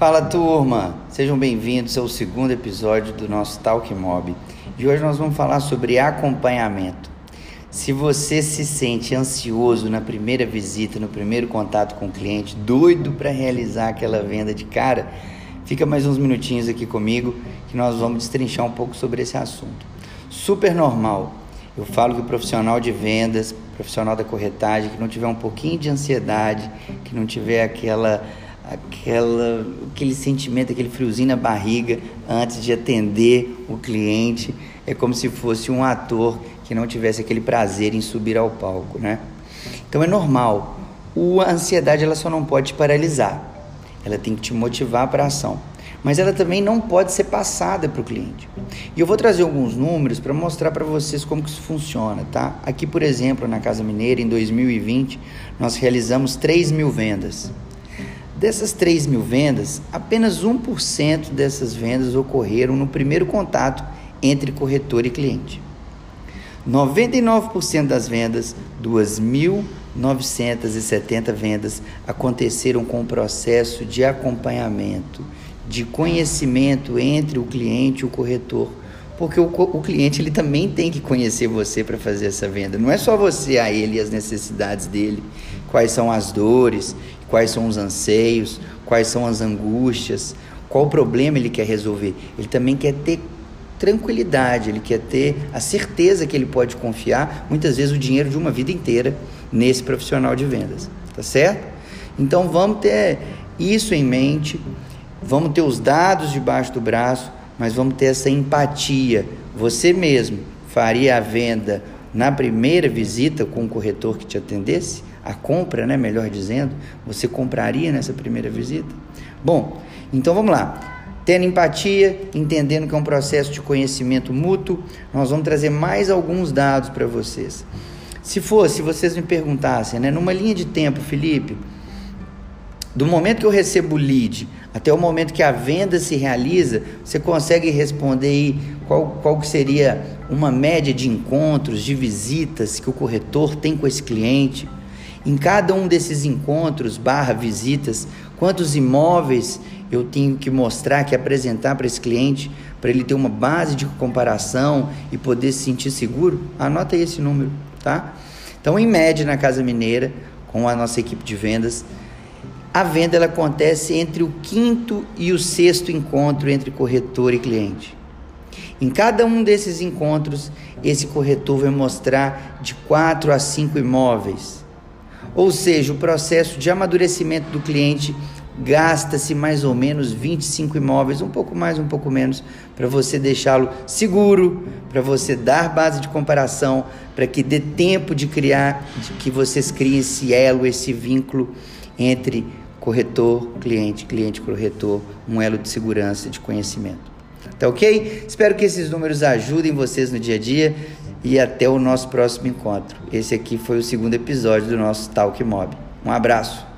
Fala turma, sejam bem-vindos ao segundo episódio do nosso Talk Mob. E hoje nós vamos falar sobre acompanhamento. Se você se sente ansioso na primeira visita, no primeiro contato com o cliente, doido para realizar aquela venda de cara, fica mais uns minutinhos aqui comigo que nós vamos destrinchar um pouco sobre esse assunto. Super normal. Eu falo que o profissional de vendas, profissional da corretagem, que não tiver um pouquinho de ansiedade, que não tiver aquela aquela, aquele sentimento, aquele friozinho na barriga antes de atender o cliente. É como se fosse um ator que não tivesse aquele prazer em subir ao palco, né? Então é normal. A ansiedade ela só não pode te paralisar. Ela tem que te motivar para a ação. Mas ela também não pode ser passada para o cliente. E eu vou trazer alguns números para mostrar para vocês como que isso funciona, tá? Aqui, por exemplo, na Casa Mineira, em 2020, nós realizamos 3 mil vendas. Dessas 3 mil vendas, apenas 1% dessas vendas ocorreram no primeiro contato entre corretor e cliente. 99% das vendas, 2.970 vendas, aconteceram com o processo de acompanhamento, de conhecimento entre o cliente e o corretor. Porque o, o cliente ele também tem que conhecer você para fazer essa venda. Não é só você a ele e as necessidades dele, quais são as dores, quais são os anseios, quais são as angústias, qual problema ele quer resolver. Ele também quer ter tranquilidade, ele quer ter a certeza que ele pode confiar, muitas vezes, o dinheiro de uma vida inteira nesse profissional de vendas, tá certo? Então vamos ter isso em mente, vamos ter os dados debaixo do braço, mas vamos ter essa empatia. Você mesmo faria a venda na primeira visita com o corretor que te atendesse? a compra, né, melhor dizendo, você compraria nessa primeira visita? Bom, então vamos lá. Tendo empatia, entendendo que é um processo de conhecimento mútuo, nós vamos trazer mais alguns dados para vocês. Se fosse, vocês me perguntassem, né, numa linha de tempo, Felipe, do momento que eu recebo o lead até o momento que a venda se realiza, você consegue responder aí qual, qual seria uma média de encontros, de visitas que o corretor tem com esse cliente? Em cada um desses encontros barra visitas, quantos imóveis eu tenho que mostrar, que apresentar para esse cliente, para ele ter uma base de comparação e poder se sentir seguro? Anota aí esse número, tá? Então, em média, na Casa Mineira, com a nossa equipe de vendas, a venda ela acontece entre o quinto e o sexto encontro entre corretor e cliente. Em cada um desses encontros, esse corretor vai mostrar de quatro a cinco imóveis ou seja, o processo de amadurecimento do cliente gasta-se mais ou menos 25 imóveis, um pouco mais, um pouco menos, para você deixá-lo seguro, para você dar base de comparação, para que dê tempo de criar, de que vocês criem esse elo, esse vínculo entre corretor, cliente, cliente, corretor, um elo de segurança, de conhecimento. Tá ok? Espero que esses números ajudem vocês no dia a dia e até o nosso próximo encontro. Esse aqui foi o segundo episódio do nosso Talk Mob. Um abraço.